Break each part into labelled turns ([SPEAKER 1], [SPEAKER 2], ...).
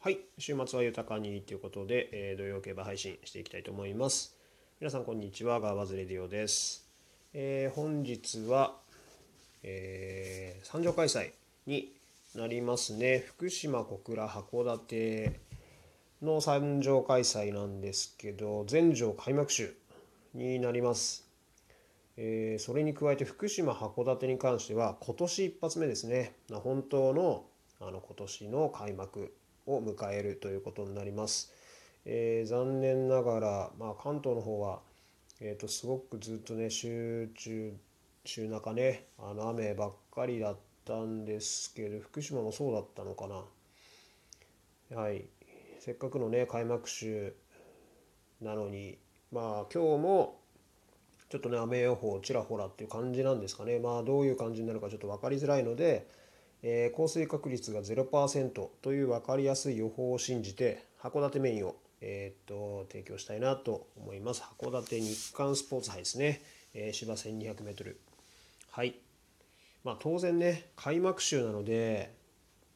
[SPEAKER 1] はい、週末は豊かにということで、えー土曜競馬配信していきたいと思います。皆さんこんにちは、ガーバズレディオです。えー本日は、えー三条開催になりますね。福島、小倉、函館の三条開催なんですけど、全条開幕週になります。えーそれに加えて福島、函館に関しては今年一発目ですね、まあ本当のあの今年の開幕を迎えるということになります。えー残念ながら、まあ、関東の方は、えー、とすごくずっとね週中週中ねあの雨ばっかりだったんですけど福島もそうだったのかな。はい、せっかくのね開幕週なのにまあ今日もちょっとね雨予報ちらほらっていう感じなんですかねまあどういう感じになるかちょっと分かりづらいので、えー降水確率が0%という分かりやすい予報を信じて函館メインを、えーっと提供したいなと思います。函館日韓スポーツ杯ですね、えー芝 1200m はい。まあ当然ね開幕週なので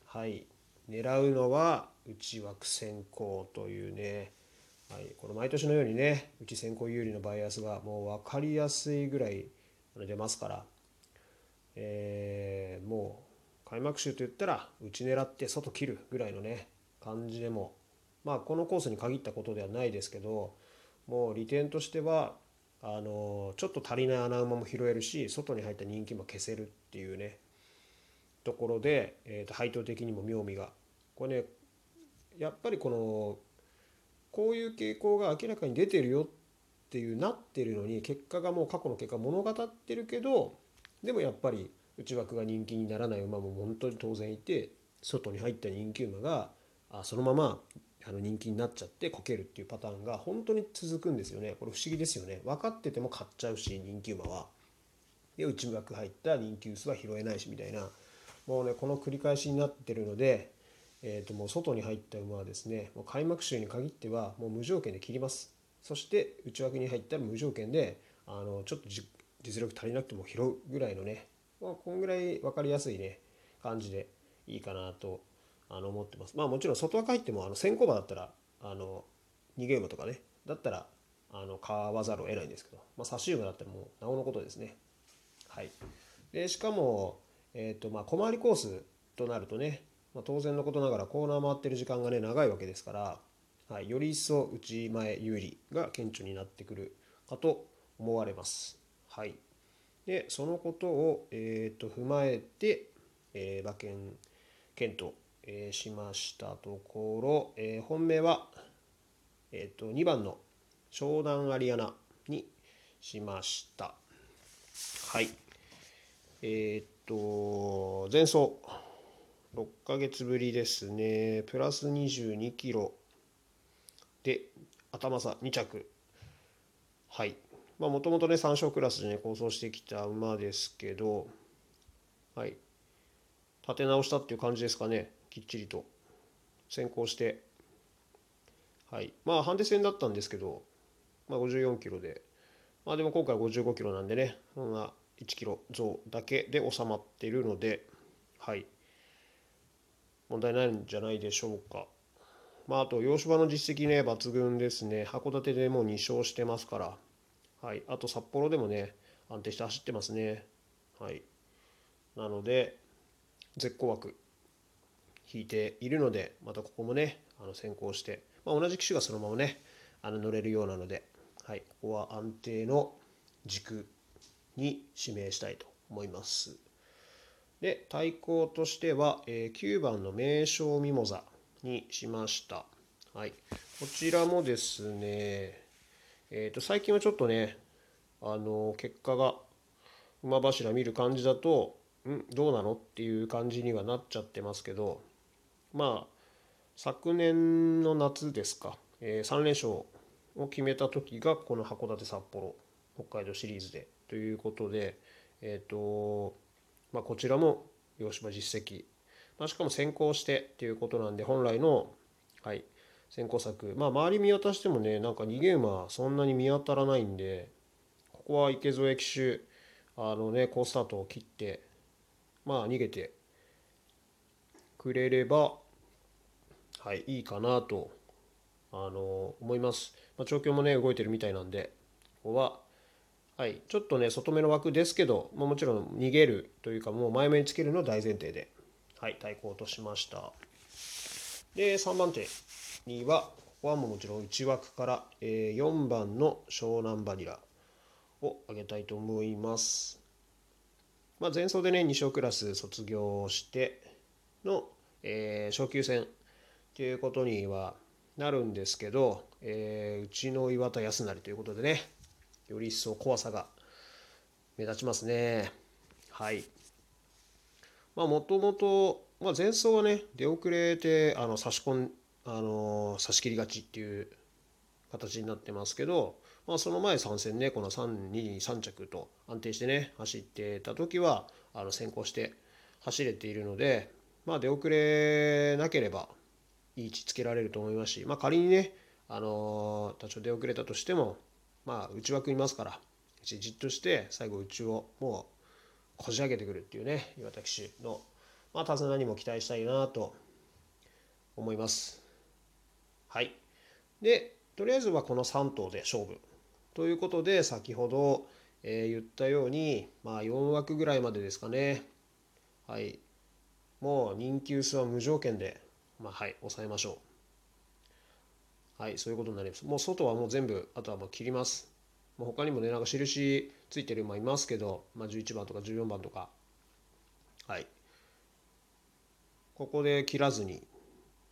[SPEAKER 1] はい。狙うのは内枠先行というね。はい、この毎年のようにね内先行有利のバイアスがもう分かりやすいぐらい出ますから、えー開幕週といったら内狙って外切るぐらいのね感じでもまあこのコースに限ったことではないですけどもう利点としてはあのちょっと足りない穴馬も拾えるし外に入った人気も消せるっていうねところで、えー、と配当的にも妙味が。これねやっぱりこのこういう傾向が明らかに出てるよっていうなってるのに結果がもう過去の結果物語ってるけどでもやっぱり内枠が人気にならない馬も本当に当然いて外に入った人気馬があそのままあの人気になっちゃってこけるっていうパターンが本当に続くんですよね。これ不思議ですよね。分かってても買っちゃうし人気馬は。で内枠入った人気薄は拾えないしみたいな。もうねこの繰り返しになってるのでえー、ともう外に入った馬はですねもう開幕週に限ってはもう無条件で切ります。そして内枠に入ったら無条件であのちょっと実力足りなくても拾うぐらいのね、まあ、こんぐらい分かりやすいね感じでいいかなとあの思ってます。まあもちろん外枠入ってもあの先行馬だったらあの逃げ馬とかねだったらあの買わざるを得ないんですけど、まあ、差し馬だったらもうなおのことですね。はい。でしかも、えーとまあ、小回りコースとなるとねまあ、当然のことながらコーナー回ってる時間がね長いわけですから、はい、より一層内前有利が顕著になってくるかと思われます。はい、でそのことを、えー、と踏まえて、えー馬券検討、えーしましたところ、えー本命は、えー、と2番の湘南アリアナにしました。はいえっ、と前走6ヶ月ぶりですね。プラス22キロで頭差2着。はい。まあもともとね3勝クラスでね構想してきた馬ですけど、はい。立て直したっていう感じですかね。きっちりと先行して。はい。まあハンデ戦だったんですけど、まあ54キロで。まあでも今回55キロなんでね、そんな1キロ増だけで収まっているので、はい。問題ないんじゃないでしょうか。まあ、あと、洋芝の実績ね、抜群ですね。函館でもう2勝してますから。はい。あと、札幌でもね、安定して走ってますね。はい。なので、絶好枠、引いているので、またここもね、あの先行して、まあ、同じ機種がそのままね、あの乗れるようなので、はい。ここは安定の軸に指名したいと思います。で対抗としては、えー9番の名称ミモザにしました。はい、こちらもですね、えー、と最近はちょっとね、あの結果が馬柱見る感じだと、んどうなのっていう感じにはなっちゃってますけど、まあ、昨年の夏ですか、え3連勝を決めた時がこの函館札幌北海道シリーズでということで、えっ、と、まあ、こちらも洋芝実績、まあ、しかも先行してっていうことなんで本来の、はい、先行策まあ周り見渡してもねなんか逃げ馬そんなに見当たらないんでここは池添騎手あのね好スタートを切ってまあ逃げてくれればはい、いいかなとあの思います。まあ、調教もね動いてるみたいなんでここは、はい、ちょっとね外目の枠ですけど、まあ、もちろん逃げるというかもう前目につけるの大前提で、はい、対抗としました。で3番手にはここはももちろん内枠から、えー、4番の湘南バニラをあげたいと思います。まあ、前走でね2勝クラス卒業しての、えー、昇級戦ということにはなるんですけど、えー、うちの岩田康成ということでねより一層怖さが目立ちますねはいまあもともとまあ前走はね出遅れてあの差し込んあの差し切りがちっていう形になってますけど、まあ、その前3戦ねこの323着と安定してね走ってた時はあの先行して走れているのでまあ出遅れなければいい位置つけられると思いますし、まあ、仮にね、あの、多少出遅れたとしても、まあ、内枠いますからじっとして最後内をもうこじ開けてくるっていうね岩田騎手の、まあ、手綱にも期待したいなと思います。はい。で、とりあえずはこの3頭で勝負。ということで、先ほど、えー、言ったように、まあ、4枠ぐらいまでですかね。はい。もう人気薄は無条件でまあ、はい、抑えましょう。はい、そういうことになります。もう外はもう全部、あとはもう切ります。もう他にもね、なんか印ついてる馬いますけど、まあ、11番とか14番とか、はい。ここで切らずに、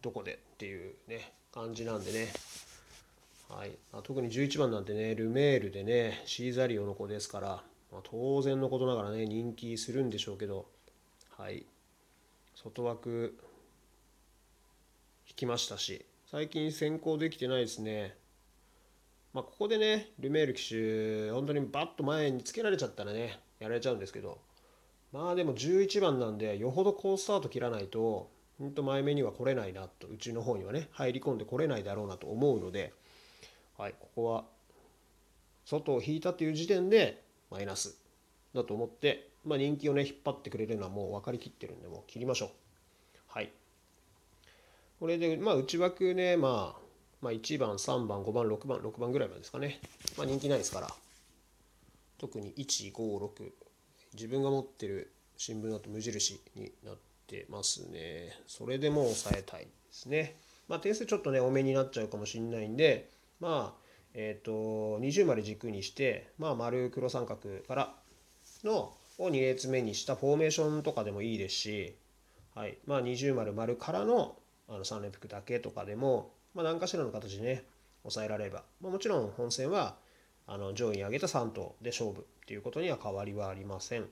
[SPEAKER 1] どこでっていうね、感じなんでね。はい、特に11番なんてね、ルメールでね、シーザリオの子ですから、まあ、当然のことながらね、人気するんでしょうけど、はい、外枠引きましたし最近先行できてないですね。まあ、ここでねルメール騎手本当にバッと前につけられちゃったらねやられちゃうんですけどまあでも11番なんでよほど好スタート切らないと本当前目には来れないなとうちの方にはね入り込んでこれないだろうなと思うのではいここは外を引いたという時点でマイナスだと思って、まあ、人気をね引っ張ってくれるのはもう分かりきってるんでもう切りましょうはいこれで、まあ、内枠ね、まあ、まあ、1番、3番、5番、6番、6番ぐらいまでですかね。まあ、人気ないですから。特に1、5、6。自分が持ってる新聞だと無印になっててますね。それでも抑えたいですね。まあ、点数ちょっとね、多めになっちゃうかもしれないんで、まあ、えっ、ー、と、20丸軸にして、まあ、丸黒三角からのを2列目にしたフォーメーションとかでもいいですし、はい。まあ、20丸丸からのあの3連複だけとかでも、まあ、何かしらの形でね抑えられれば、まあ、もちろん本戦はあの上位に上げた3頭で勝負っていうことには変わりはありません。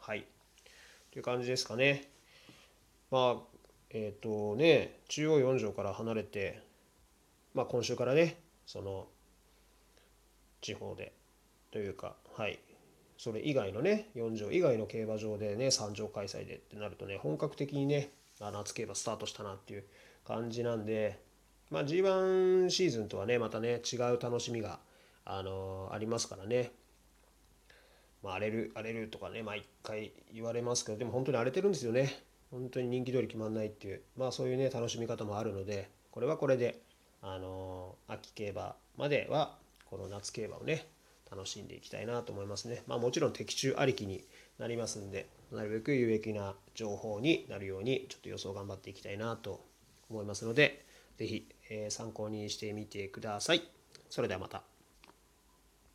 [SPEAKER 1] はい。という感じですかね。まあ、えっ、ー、とね、中央4条から離れて、まあ今週からね、その地方でというか、はい、それ以外のね、4条以外の競馬場でね、3条開催でってなるとね、本格的にね、夏競馬スタートしたなっていう感じなんで、まあ、G1 シーズンとはねまたね違う楽しみが、あのー、ありますからね、まあ、荒れる荒れるとかね毎回言われますけどでも本当に荒れてるんですよね。本当に人気通り決まんないっていうまあそういうね楽しみ方もあるのでこれはこれで、あのー、秋競馬まではこの夏競馬をね楽しんでいきたいなと思いますね。まあもちろん的中ありきになりますんで、なるべく有益な情報になるように、ちょっと予想頑張っていきたいなと思いますので、是非、えー、参考にしてみてください。それではまた。